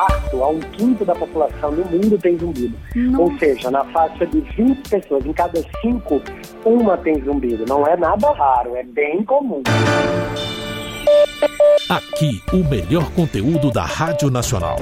quarto a um quinto da população do mundo tem zumbido. Nossa. Ou seja, na faixa de 20 pessoas, em cada cinco, uma tem zumbido. Não é nada raro, é bem comum. Aqui, o melhor conteúdo da Rádio Nacional.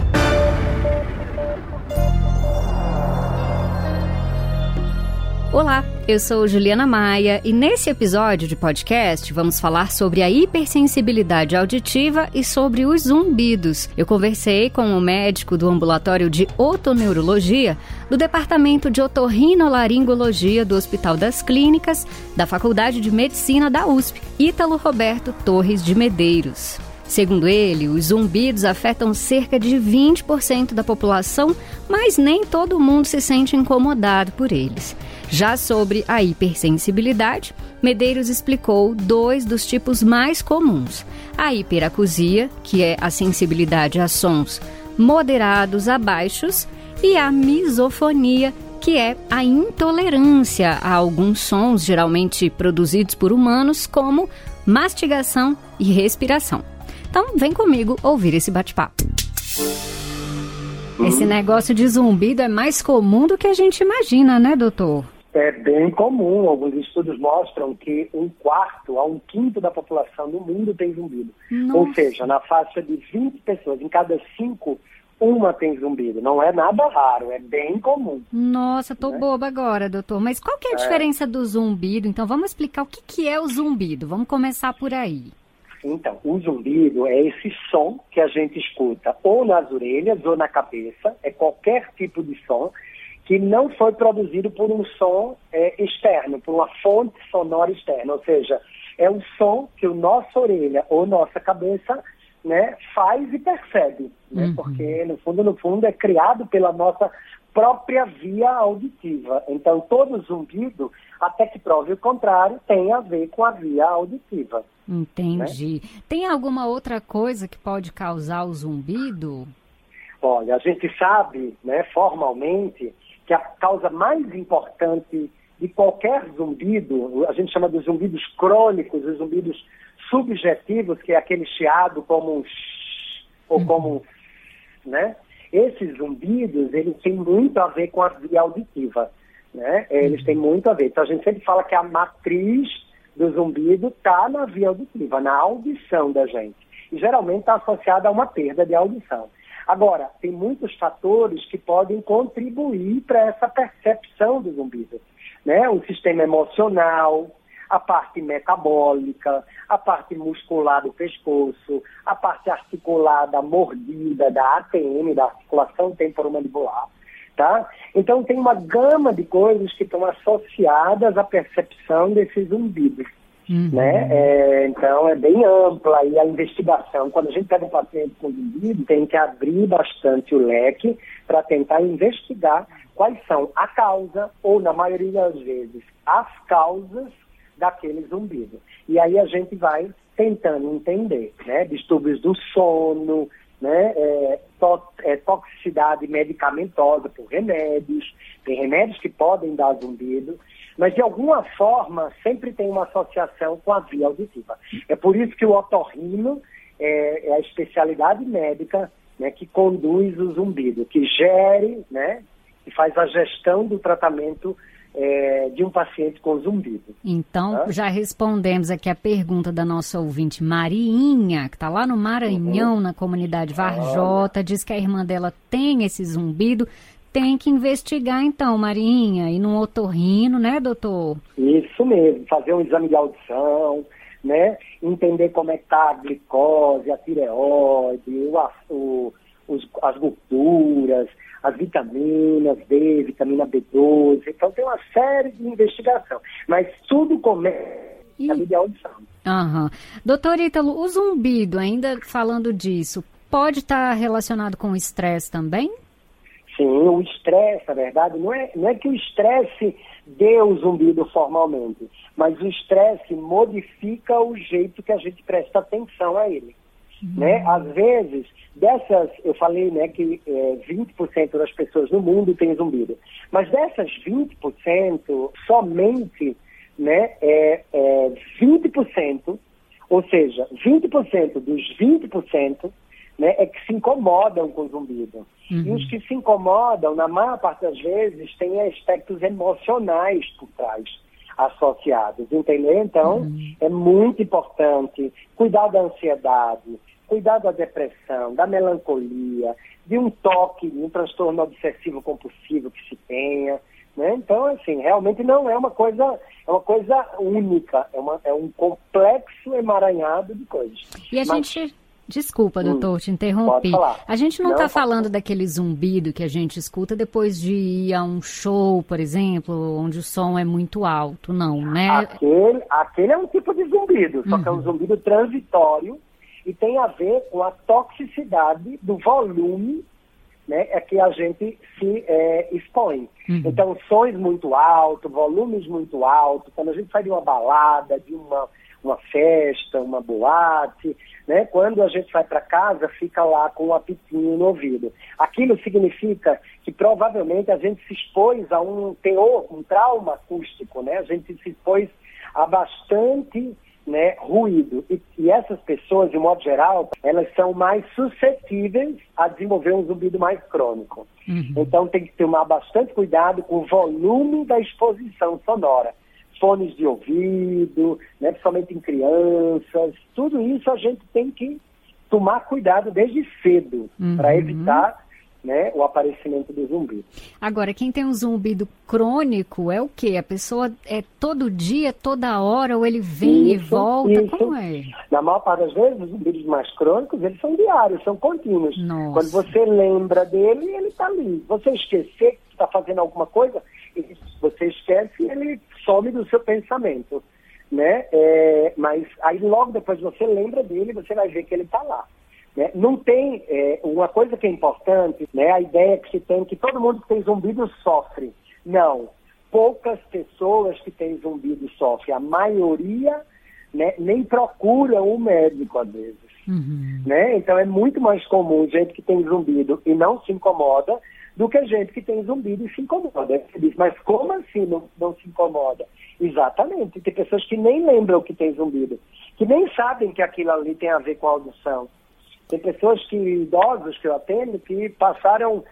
Olá, eu sou Juliana Maia e nesse episódio de podcast vamos falar sobre a hipersensibilidade auditiva e sobre os zumbidos. Eu conversei com o médico do ambulatório de otoneurologia do Departamento de Otorrinolaringologia do Hospital das Clínicas da Faculdade de Medicina da USP, Ítalo Roberto Torres de Medeiros. Segundo ele, os zumbidos afetam cerca de 20% da população, mas nem todo mundo se sente incomodado por eles. Já sobre a hipersensibilidade, Medeiros explicou dois dos tipos mais comuns: a hiperacusia, que é a sensibilidade a sons moderados a baixos, e a misofonia, que é a intolerância a alguns sons geralmente produzidos por humanos, como mastigação e respiração. Então, vem comigo ouvir esse bate-papo. Esse negócio de zumbido é mais comum do que a gente imagina, né, doutor? É bem comum. Alguns estudos mostram que um quarto a um quinto da população do mundo tem zumbido. Nossa. Ou seja, na faixa de 20 pessoas, em cada cinco, uma tem zumbido. Não é nada raro, é bem comum. Nossa, tô Né? boba agora, doutor. Mas qual que é a diferença do zumbido? Então, vamos explicar o que, que é o zumbido. Vamos começar por aí. Então, o zumbido é esse som que a gente escuta ou nas orelhas ou na cabeça, é qualquer tipo de som que não foi produzido por um som é, externo, por uma fonte sonora externa, ou seja, é um som que o nossa orelha ou nossa cabeça né, faz e percebe, né, Uhum. porque no fundo, no fundo, é criado pela nossa própria via auditiva. Então, todo zumbido, até que prove o contrário, tem a ver com a via auditiva. Entendi. Tem alguma outra coisa que pode causar o zumbido? Olha, a gente sabe, né, formalmente, que a causa mais importante de qualquer zumbido, a gente chama de zumbidos crônicos, os zumbidos subjetivos, que é aquele chiado como um sh, ou como um né? Esses zumbidos, eles têm muito a ver com a via auditiva, né? Eles têm muito a ver. Então a gente sempre fala que a matriz do zumbido está na via auditiva, na audição da gente. E geralmente está associada a uma perda de audição. Agora, tem muitos fatores que podem contribuir para essa percepção do zumbido. Né? O sistema emocional, a parte metabólica, a parte muscular do pescoço, a parte articular da mordida, da ATM, da articulação temporomandibular. Tá? Então tem uma gama de coisas que estão associadas à percepção desses zumbidos. Uhum. Né? É, então é bem ampla e a investigação, quando a gente pega um paciente com zumbido, tem que abrir bastante o leque para tentar investigar quais são a causa, ou na maioria das vezes, as causas daquele zumbido. E aí a gente vai tentando entender, né? Distúrbios do sono, né? É, é, toxicidade medicamentosa por remédios, tem remédios que podem dar zumbido, mas de alguma forma sempre tem uma associação com a via auditiva. É por isso que o otorrino é, é a especialidade médica né, que conduz o zumbido, que gere, né, que faz a gestão do tratamento é, de um paciente com zumbido. Então, Hã? já respondemos aqui a pergunta da nossa ouvinte Marinha, que está lá no Maranhão, na comunidade Varjota, diz que a irmã dela tem esse zumbido. Tem que investigar então, Marinha, e no otorrino, né, doutor? Isso mesmo, fazer um exame de audição, né? Entender como é que está a glicose, a tireoide, o, o- as gorduras, as vitaminas B, vitamina B12. Então tem uma série de investigação. Mas tudo começa E- exame de audição. Aham. Doutor Ítalo, o zumbido, ainda falando disso, pode estar relacionado com o estresse também? Sim, o estresse, na verdade, não é, não é que o estresse dê o zumbido formalmente, mas o estresse modifica o jeito que a gente presta atenção a ele. Né? Às vezes, dessas, eu falei né, que é, 20% das pessoas no mundo têm zumbido, mas dessas 20%, somente né, é, é 20%, ou seja, 20% dos 20% né, é que se incomodam com o zumbido. Uhum. E os que se incomodam, na maior parte das vezes, têm aspectos emocionais por trás associados, entendeu? Então, uhum. é muito importante cuidar da ansiedade, cuidar da depressão, da melancolia, de um toque, de um transtorno obsessivo compulsivo que se tenha, né? Então, assim, realmente não é uma coisa, é uma coisa única, é, uma, é um complexo emaranhado de coisas. E a Mas, gente Desculpa, doutor, hum, te interrompi. A gente não está falando daquele zumbido que a gente escuta depois de ir a um show, por exemplo, onde o som é muito alto, não, né? Aquele, aquele é um tipo de zumbido, só uhum. que é um uhum. zumbido transitório e tem a ver com a toxicidade do volume né, é que a gente se é, expõe. Uhum. Então, sons muito altos, volumes muito altos, quando a gente sai de uma balada, de uma, uma festa, uma boate, né? Quando a gente vai para casa, fica lá com um apitinho no ouvido. Aquilo significa que provavelmente a gente se expôs a um teor, um trauma acústico, né? A gente se expôs a bastante né, ruído. E, e, essas pessoas, de modo geral, elas são mais suscetíveis a desenvolver um zumbido mais crônico. Uhum. Então tem que tomar bastante cuidado com o volume da exposição sonora fones de ouvido, né, principalmente em crianças, tudo isso a gente tem que tomar cuidado desde cedo uhum. para evitar né, o aparecimento do zumbido. Agora, quem tem um zumbido crônico é o quê? A pessoa é todo dia, toda hora, ou ele vem isso, e volta? Isso. Como é? Na maior parte das vezes, os zumbidos mais crônicos, eles são diários, são contínuos. Nossa. Quando você lembra dele, ele está ali. Você esquecer que está fazendo alguma coisa, você esquece e ele some do seu pensamento, né? É, mas aí logo depois você lembra dele, você vai ver que ele está lá. Né? Não tem é, uma coisa que é importante, né? A ideia que se tem que todo mundo que tem zumbido sofre. Não, poucas pessoas que têm zumbido sofrem. A maioria né, nem procura um médico às vezes. Uhum. Né? Então é muito mais comum gente que tem zumbido e não se incomoda do que gente que tem zumbido e se incomoda. Você diz, mas como assim não, não se incomoda? Exatamente. Tem pessoas que nem lembram que tem zumbido, que nem sabem que aquilo ali tem a ver com a audição. Tem pessoas que, idosos que eu atendo, que passaram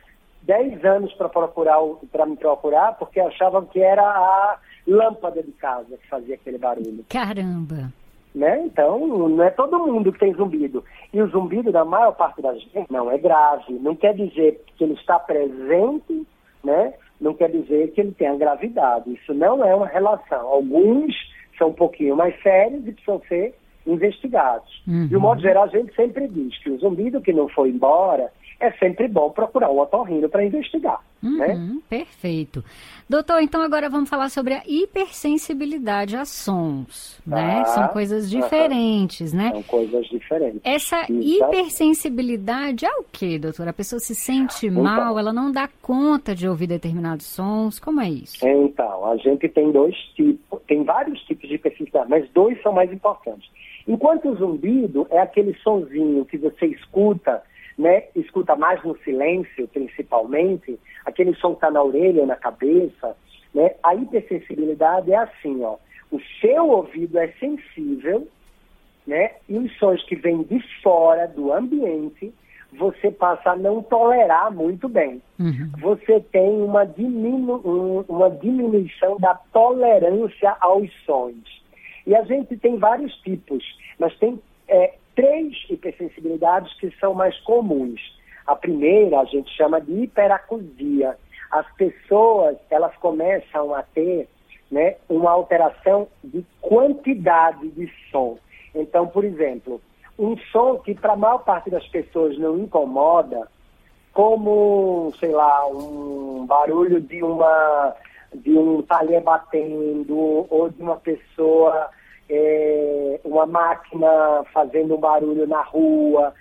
10 anos para procurar para me procurar porque achavam que era a lâmpada de casa que fazia aquele barulho. Caramba! Né? Então, não é todo mundo que tem zumbido. E o zumbido, da maior parte das vezes, não é grave. Não quer dizer que ele está presente, né? não quer dizer que ele tenha gravidade. Isso não é uma relação. Alguns são um pouquinho mais sérios e precisam ser investigados. Uhum. De um modo geral, a gente sempre diz que o zumbido que não foi embora é sempre bom procurar um otorrino para investigar. Uhum, né? Perfeito. Doutor, então agora vamos falar sobre a hipersensibilidade a sons, né? Ah, São coisas diferentes, né? São coisas diferentes. Essa hipersensibilidade é o que, doutor? A pessoa se sente então, mal, ela não dá conta de ouvir determinados sons, como é isso? Então, a gente tem dois tipos, tem vários tipos de hipersensibilidade, mas dois são mais importantes. Enquanto o zumbido é aquele sonzinho que você escuta né, escuta mais no silêncio, principalmente, aquele som está na orelha ou na cabeça, né, a hipersensibilidade é assim, ó, o seu ouvido é sensível, né, e os sons que vêm de fora do ambiente, você passa a não tolerar muito bem. Uhum. Você tem uma, diminu uma diminuição da tolerância aos sons. E a gente tem vários tipos, mas tem é, três hipersensibilidades que são mais comuns. A primeira a gente chama de hiperacusia. As pessoas elas começam a ter né, uma alteração de quantidade de som. Então, por exemplo, um som que para a maior parte das pessoas não incomoda, como, sei lá, um barulho de uma de um talher batendo ou de uma pessoa é, uma máquina fazendo barulho na rua.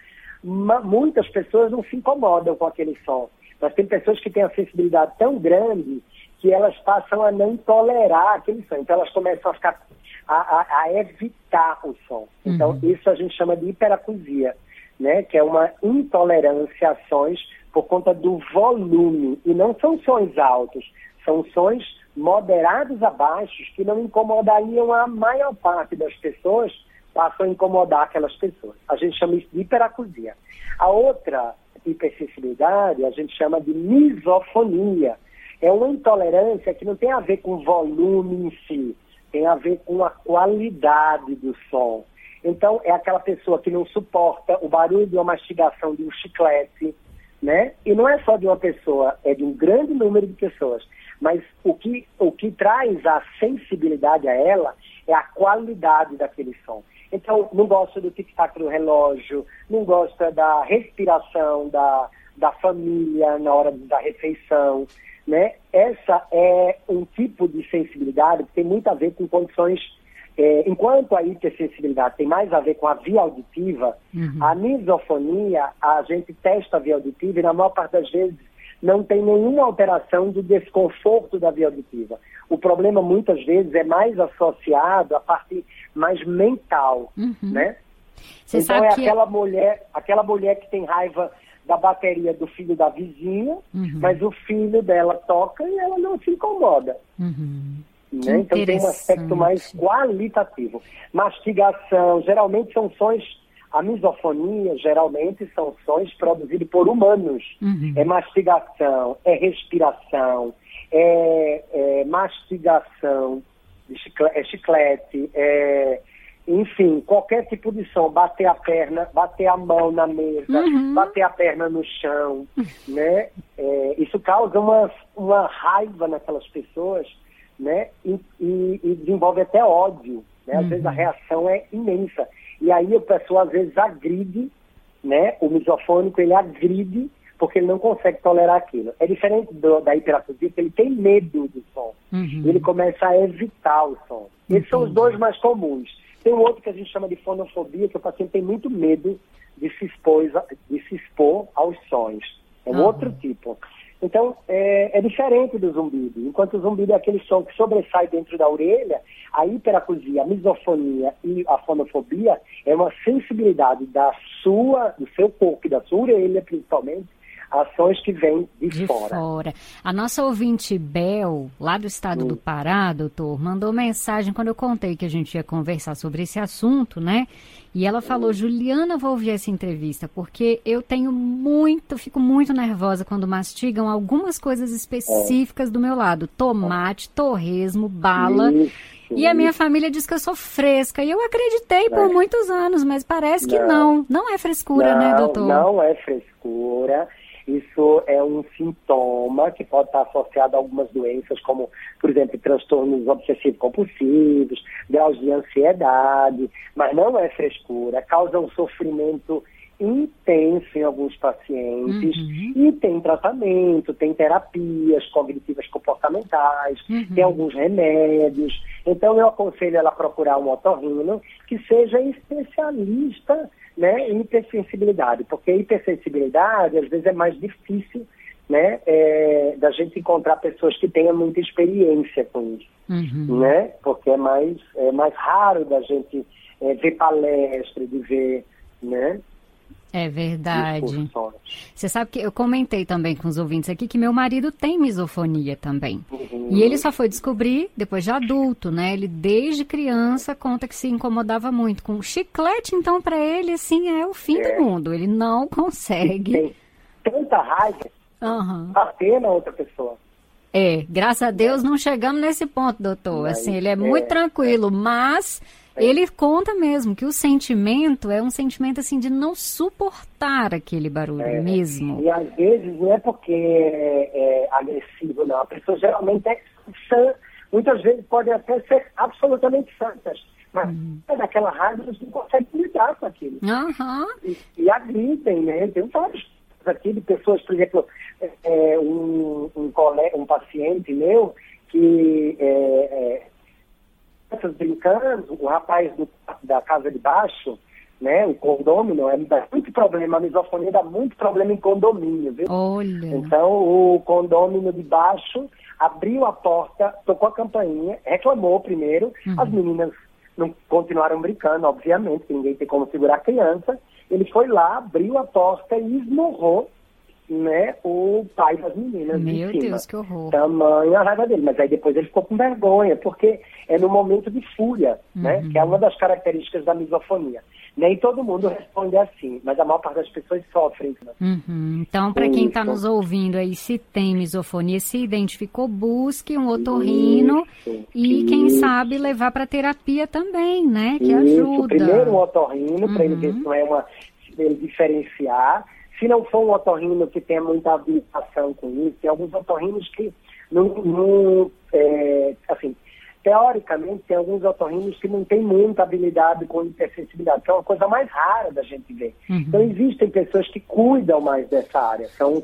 Ma muitas pessoas não se incomodam com aquele som. Mas tem pessoas que têm a sensibilidade tão grande que elas passam a não tolerar aquele som. Então elas começam a ficar a, a, a evitar o som. Então uhum. isso a gente chama de hiperacusia, né? Que é uma intolerância a sons por conta do volume. E não são sons altos, são sons moderados a baixos que não incomodariam a maior parte das pessoas passam a incomodar aquelas pessoas. A gente chama isso de hiperacusia. A outra hipersensibilidade a gente chama de misofonia. É uma intolerância que não tem a ver com volume em si, tem a ver com a qualidade do som. Então, é aquela pessoa que não suporta o barulho de uma mastigação de um chiclete, né? E não é só de uma pessoa, é de um grande número de pessoas. Mas o que, o que traz a sensibilidade a ela é a qualidade daquele som. Então, não gosta do tic-tac do relógio, não gosta da respiração da, da família na hora da refeição, né? Essa é um tipo de sensibilidade que tem muito a ver com condições é, enquanto a hipersensibilidade tem mais a ver com a via auditiva, uhum. a misofonia, a gente testa a via auditiva e na maior parte das vezes não tem nenhuma alteração do desconforto da via auditiva. O problema muitas vezes é mais associado à parte mais mental, uhum. né? Você então é aquela que... mulher, aquela mulher que tem raiva da bateria do filho da vizinha, uhum. mas o filho dela toca e ela não se incomoda. Uhum. Né? Então tem um aspecto mais qualitativo. Mastigação, geralmente são sons, a misofonia geralmente são sons produzidos por humanos. Uhum. É mastigação, é respiração, é, é mastigação, é chiclete, é, enfim, qualquer tipo de som, bater a perna, bater a mão na mesa, uhum. bater a perna no chão, né? É, isso causa uma, uma raiva naquelas pessoas né? E, e, e desenvolve até ódio, né? Às uhum. vezes a reação é imensa. E aí a pessoa às vezes agride, né? O misofônico ele agride porque ele não consegue tolerar aquilo. É diferente do, da hiperacusia, que ele tem medo do som. Uhum. Ele começa a evitar o som. Esses são os dois mais comuns. Tem um outro que a gente chama de fonofobia, que o paciente tem muito medo de se expor, de se expor aos sons. É um uhum. outro tipo. Então, é, é, diferente do zumbido. Enquanto o zumbido é aquele som que sobressai dentro da orelha, a hiperacusia, a misofonia e a fonofobia é uma sensibilidade da sua, do seu corpo e da sua orelha, principalmente, ações que vêm de, de fora. fora. A nossa ouvinte Bel, lá do estado hum. do Pará, doutor, mandou mensagem quando eu contei que a gente ia conversar sobre esse assunto, né? E ela falou. Juliana, vou ouvir essa entrevista, porque eu tenho muito, fico muito nervosa quando mastigam algumas coisas específicas do meu lado. Tomate, torresmo, bala. Isso. E a minha família diz que eu sou fresca. E eu acreditei por é. muitos anos, mas parece que não. Não, não é frescura, né, não, né, doutor? Não é frescura. Isso é um sintoma que pode estar associado a algumas doenças, como, por exemplo, transtornos obsessivo-compulsivos, graus de ansiedade, mas não é frescura, causa um sofrimento intenso em alguns pacientes uhum. e tem tratamento, tem terapias cognitivas comportamentais, uhum. tem alguns remédios. Então eu aconselho ela a procurar um otorrino que seja especialista né, hipersensibilidade, porque hipersensibilidade às vezes é mais difícil né, é, da gente encontrar pessoas que tenham muita experiência com isso, uhum. né, porque é mais, é mais raro da gente é, ver palestra, de ver, né, é verdade. Você sabe que eu comentei também com os ouvintes aqui que meu marido tem misofonia também. Uhum. E ele só foi descobrir depois de adulto, né? Ele desde criança conta que se incomodava muito com chiclete, então para ele assim é o fim é. do mundo. Ele não consegue. Tem tanta raiva uhum. bater na outra pessoa. É, graças a Deus não chegamos nesse ponto, doutor. Mas, assim, ele é, é muito tranquilo, mas ele conta mesmo que o sentimento é um sentimento assim de não suportar aquele barulho é, mesmo. E às vezes não é porque é, é agressivo, não. A pessoa geralmente é sã, muitas vezes podem até ser absolutamente santas. Mas uhum. é daquela raiva eles não conseguem lidar com aquilo. Uhum. E, e agridem, né? Tem vários aqui de pessoas, por exemplo, é, é um, um, colega, um paciente meu que é, é brincando, o rapaz do, da casa de baixo, né, o condômino, é, dá muito problema, a misofonia dá muito problema em condomínio, viu? Olha. Então, o condômino de baixo abriu a porta, tocou a campainha, reclamou primeiro, uhum. as meninas não continuaram brincando, obviamente, ninguém tem como segurar a criança. Ele foi lá, abriu a porta e esmurrou né, o pai das meninas Meu em cima. Deus, que horror. Tamanha a raiva dele. Mas aí depois ele ficou com vergonha, porque é no momento de fúria, né, Uhum. que é uma das características da misofonia. Nem todo mundo responde assim, mas a maior parte das pessoas sofrem. né? Uhum. Então, para quem está nos ouvindo aí, se tem misofonia, se identificou, busque um otorrino Isso, e, quem isso. sabe, levar para terapia também, né? Que Isso, ajuda. primeiro um otorrino, para ele ver Uhum. se não é uma. ele diferenciar. Se não for um otorrino que tenha muita habilitação com isso, tem alguns otorrinos que não. não, é, assim, teoricamente, tem alguns otorrinos que não têm muita habilidade com hipersensibilidade, que é uma coisa mais rara da gente ver. Uhum. Então, existem pessoas que cuidam mais dessa área, são,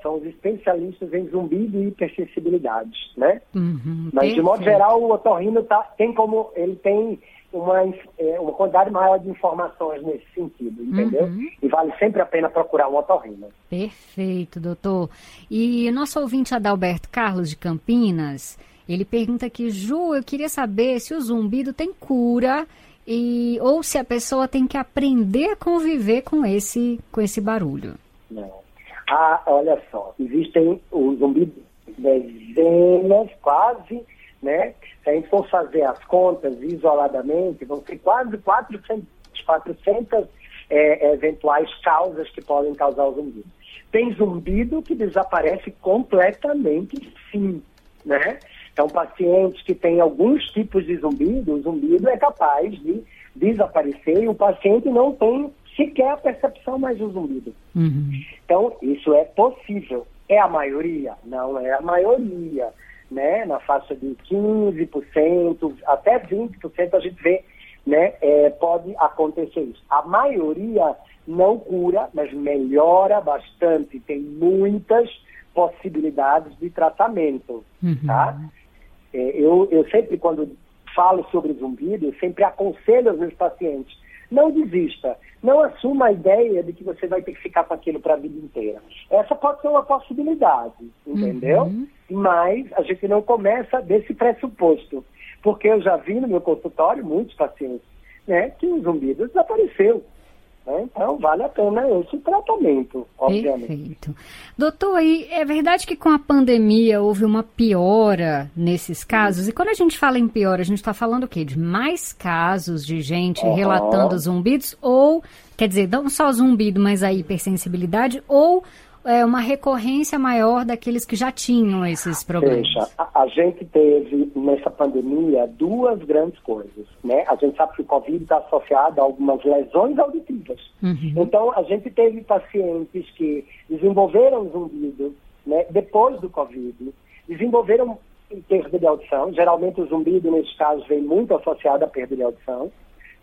são os especialistas em zumbido e hipersensibilidades, né? Uhum, Mas, de modo geral, o otorrino tá, tem como. Ele tem uma, é, uma quantidade maior de informações nesse sentido, entendeu? Uhum. E vale sempre a pena procurar um otorrino. Perfeito, doutor. E o nosso ouvinte Adalberto Carlos de Campinas, ele pergunta aqui, Ju, eu queria saber se o zumbido tem cura e ou se a pessoa tem que aprender a conviver com esse com esse barulho. Não. Ah, olha só, existem os zumbidos dezenas, quase, né? Gente for fazer as contas isoladamente, vão ser quase 400, 400 é, eventuais causas que podem causar o zumbido. Tem zumbido que desaparece completamente, sim, né? Então, pacientes que têm alguns tipos de zumbido, o zumbido é capaz de desaparecer e o paciente não tem sequer a percepção mais do zumbido. Uhum. Então, isso é possível. É a maioria? Não é a maioria. Né? Na faixa de 15%, até 20% a gente vê, né? É, pode acontecer isso. A maioria não cura, mas melhora bastante. Tem muitas possibilidades de tratamento. Uhum. Tá? É, eu, eu sempre, quando falo sobre zumbido, eu sempre aconselho aos meus pacientes, não desista, não assuma a ideia de que você vai ter que ficar com aquilo para a vida inteira. Essa pode ser uma possibilidade, entendeu? Uhum. Mas a gente não começa desse pressuposto, porque eu já vi no meu consultório muitos pacientes né, que o zumbido desapareceu. Né? Então, vale a pena esse tratamento, obviamente. Perfeito. Doutor, aí é verdade que com a pandemia houve uma piora nesses casos? E quando a gente fala em piora, a gente está falando o quê? De mais casos de gente Aham. relatando zumbidos? Ou, quer dizer, não só zumbido, mas a hipersensibilidade? Ou é, uma recorrência maior daqueles que já tinham esses problemas? Veja, a, a gente teve nessa pandemia duas grandes coisas, né? A gente sabe que o Covid está associado a algumas lesões auditivas. Uhum. Então, a gente teve pacientes que desenvolveram zumbido, né? Depois do Covid, desenvolveram perda de audição. Geralmente o zumbido, nesses casos, vem muito associado à perda de audição,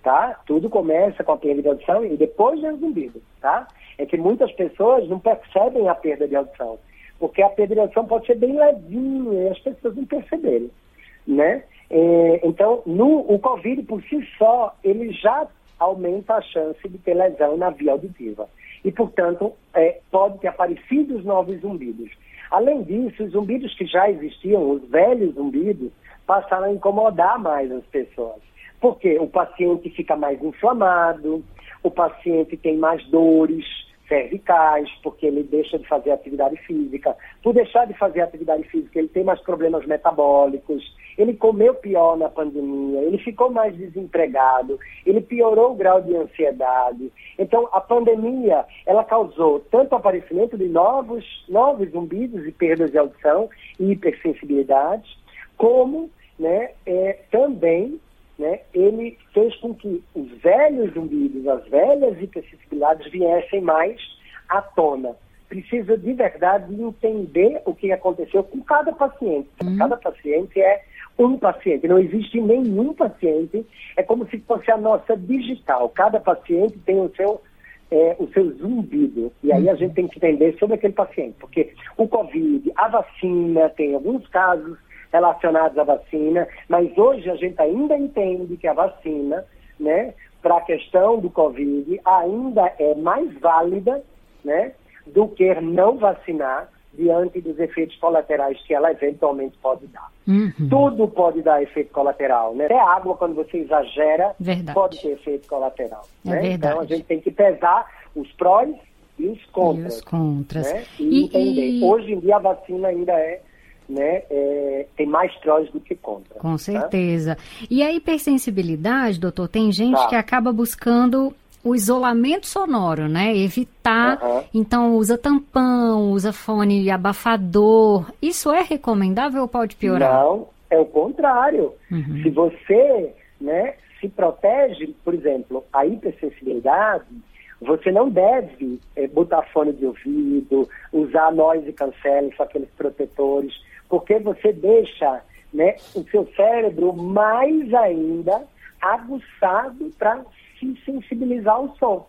tá? Tudo começa com a perda de audição e depois vem o zumbido, tá? É que muitas pessoas não percebem a perda de audição, porque a perda de audição pode ser bem levinha e as pessoas não perceberem, né? É, então, no, o Covid por si só, ele já aumenta a chance de ter lesão na via auditiva. E, portanto, é, pode ter aparecido os novos zumbidos. Além disso, os zumbidos que já existiam, os velhos zumbidos, passaram a incomodar mais as pessoas. Porque o paciente fica mais inflamado, o paciente tem mais dores cervicais, porque ele deixa de fazer atividade física. Por deixar de fazer atividade física, ele tem mais problemas metabólicos, ele comeu pior na pandemia, ele ficou mais desempregado, ele piorou o grau de ansiedade. Então, a pandemia, ela causou tanto o aparecimento de novos, novos zumbidos e perdas de audição e hipersensibilidade, como né, é, também né, ele fez com que os velhos zumbidos, as velhas hipersensibilidades viessem mais à tona. Precisa de verdade entender o que aconteceu com cada paciente. Uhum. Cada paciente é um paciente, não existe nenhum paciente, é como se fosse a nossa digital. Cada paciente tem o seu, é, o seu zumbido. E aí a gente tem que entender sobre aquele paciente, porque o Covid, a vacina, tem alguns casos relacionados à vacina, mas hoje a gente ainda entende que a vacina, né, para a questão do Covid, ainda é mais válida, né, do que não vacinar diante dos efeitos colaterais que ela eventualmente pode dar. Uhum. Tudo pode dar efeito colateral, né? Até água, quando você exagera, Verdade. pode ter efeito colateral. É né? verdade. Então a gente tem que pesar os prós e os contras. E os contras. Né? E, e entender. E... Hoje em dia a vacina ainda é né, é, tem mais prós do que contra. Com tá? certeza. Tá? E a hipersensibilidade, doutor, tem gente tá. que acaba buscando o isolamento sonoro, né? Evitar. Uhum. Então, usa tampão, usa fone abafador. Isso é recomendável ou pode piorar? Não, é o contrário. Uhum. Se você né, se protege, por exemplo, a hipersensibilidade, você não deve é, botar fone de ouvido, usar noise canceling, são aqueles protetores, porque você deixa né, o seu cérebro mais ainda aguçado para se sensibilizar ao som.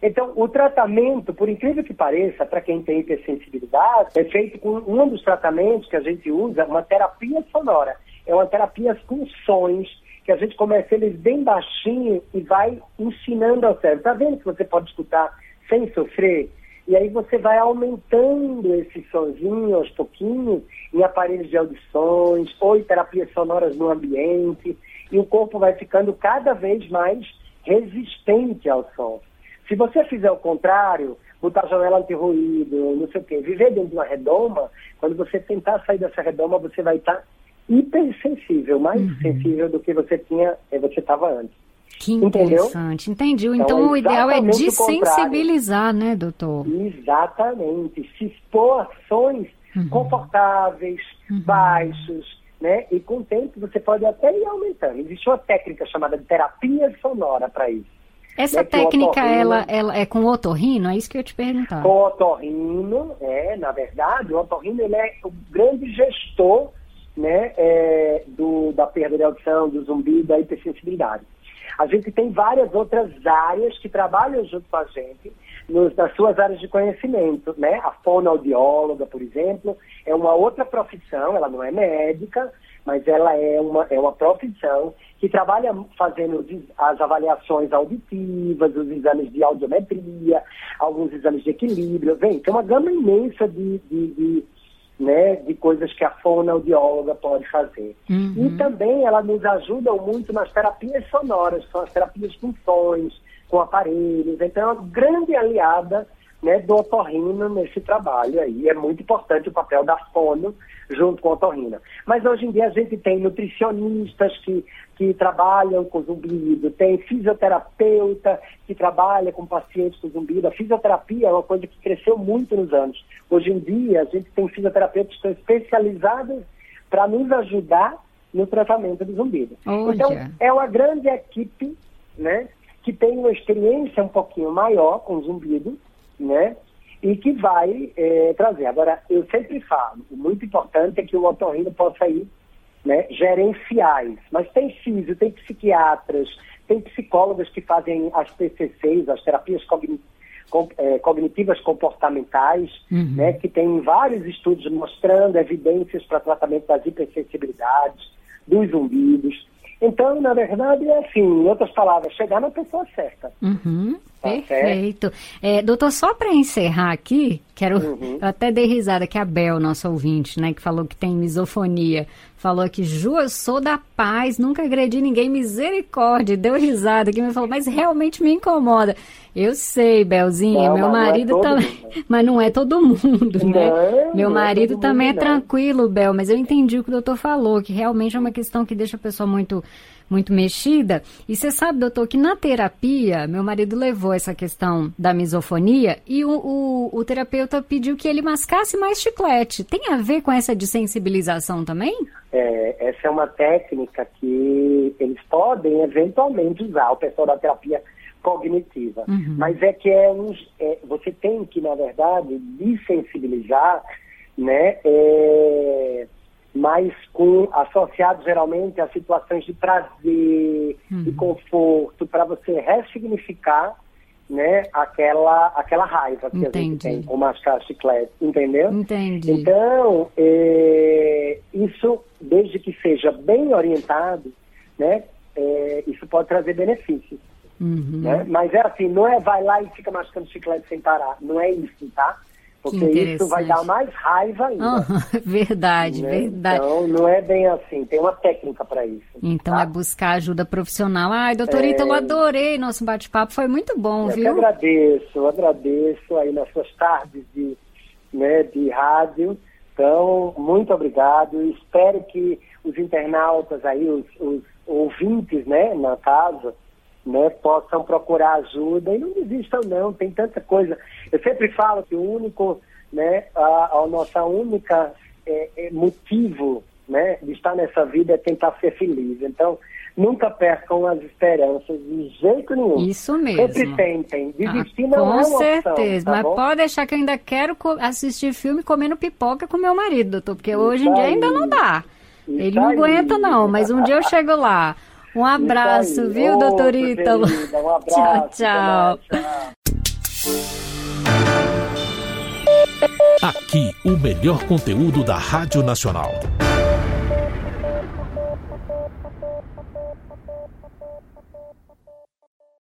Então, o tratamento, por incrível que pareça, para quem tem hipersensibilidade, é feito com um dos tratamentos que a gente usa, uma terapia sonora. É uma terapia com sons, que a gente começa eles bem baixinho e vai ensinando ao cérebro. Está vendo que você pode escutar sem sofrer? E aí você vai aumentando esse sonzinho aos pouquinhos em aparelhos de audições ou em terapias sonoras no ambiente e o corpo vai ficando cada vez mais resistente ao som. Se você fizer o contrário, botar a janela anti-ruído, não sei o quê, viver dentro de uma redoma, quando você tentar sair dessa redoma, você vai estar hipersensível, mais uhum. sensível do que você tinha, eh, você estava antes. Que interessante, Entendeu? entendi. Então, então o ideal é desensibilizar, né, doutor? Exatamente. Se expor a sons uhum. confortáveis, uhum. baixos, né? E com o tempo você pode até ir aumentando. Existe uma técnica chamada de terapia sonora para isso. Essa né? técnica, ela, ela é com otorrino? É isso que eu te perguntar. Com otorrino, é, na verdade, o otorrino ele é o grande gestor né, é, do, da perda de audição, do zumbi, da hipersensibilidade. A gente tem várias outras áreas que trabalham junto com a gente nos, nas suas áreas de conhecimento, né? A fonoaudióloga, por exemplo, é uma outra profissão, ela não é médica, mas ela é uma, é uma profissão que trabalha fazendo as avaliações auditivas, os exames de audiometria, alguns exames de equilíbrio. Vem, tem uma gama imensa de, de, de né, de coisas que a fonoaudióloga pode fazer. Uhum. E também ela nos ajuda muito nas terapias sonoras, são as terapias com sons, com aparelhos. Então, é uma grande aliada né, do otorrino nesse trabalho aí. É muito importante o papel da fono junto com a otorrina. Mas hoje em dia a gente tem nutricionistas que, que trabalham com zumbido, tem fisioterapeuta que trabalha com pacientes com zumbido. A fisioterapia é uma coisa que cresceu muito nos anos. Hoje em dia a gente tem fisioterapeutas que estão especializados para nos ajudar no tratamento do zumbido. Olha. Então é uma grande equipe, né? que tem uma experiência um pouquinho maior com zumbido, né? E que vai é, trazer. Agora, eu sempre falo, o muito importante é que o otorrino possa ir né, gerenciais. Mas tem físio, tem psiquiatras, tem psicólogas que fazem as PCCs, as terapias é, cognitivas comportamentais, uhum. né, que tem vários estudos mostrando evidências para tratamento das hipersensibilidades, dos zumbidos. Então, na verdade, é assim, em outras palavras, chegar na pessoa certa. Uhum, tá perfeito. É, doutor, só para encerrar aqui, quero. Uhum. Eu até dei risada que a Bel, nossa ouvinte, né, que falou que tem misofonia, falou aqui, Ju, eu sou da paz, nunca agredi ninguém, misericórdia. Deu risada aqui, me falou, mas realmente me incomoda. Eu sei, Belzinha, não, meu marido é também. Mas não é todo mundo, né? Não, meu marido é também mundo, é tranquilo, Bel, mas eu entendi o que o doutor falou, que realmente é uma questão que deixa a pessoa muito muito mexida. E você sabe, doutor, que na terapia, meu marido levou essa questão da misofonia e o, o, o, terapeuta pediu que ele mascasse mais chiclete. Tem a ver com essa desensibilização também? É, essa é uma técnica que eles podem eventualmente usar, o pessoal da terapia cognitiva. Uhum. Mas é que é, um, é, você tem que, na verdade, desensibilizar, né? É, mas com associado geralmente a situações de prazer, uhum. de conforto, para você ressignificar né, aquela, aquela raiva que Entendi. a gente tem com mascar chiclete, entendeu? Entendi. Então, é, isso, desde que seja bem orientado, né, é, isso pode trazer benefícios. Uhum. Né? Mas é assim, não é vai lá e fica mascando chiclete sem parar. Não é isso, tá? Porque isso vai dar mais raiva ainda. Oh, verdade, né? verdade. Então, não é bem assim, tem uma técnica para isso. Então, tá? é buscar ajuda profissional. Ai, doutorita, é... eu adorei nosso bate-papo, foi muito bom, eu viu? Eu agradeço, eu agradeço aí nas suas tardes de, né, de rádio. Então, muito obrigado. Espero que os internautas aí, os, os ouvintes, né, na casa, né, possam procurar ajuda e não desistam não, tem tanta coisa. Eu sempre falo que o único, né, a, a nossa única é, é motivo, né, de estar nessa vida é tentar ser feliz. Então, nunca percam as esperanças de jeito nenhum. Isso mesmo. Sempre tentem. Desistir ah, não é uma certeza, tá mas bom? pode deixar que eu ainda quero assistir filme comendo pipoca com meu marido, doutor, porque hoje em dia ainda não dá. Ele não aí. aguenta não, mas um dia eu chego lá. Um abraço, viu, oh, doutor Ítalo? Um abraço. tchau, tchau. Aqui, o melhor conteúdo da Rádio Nacional.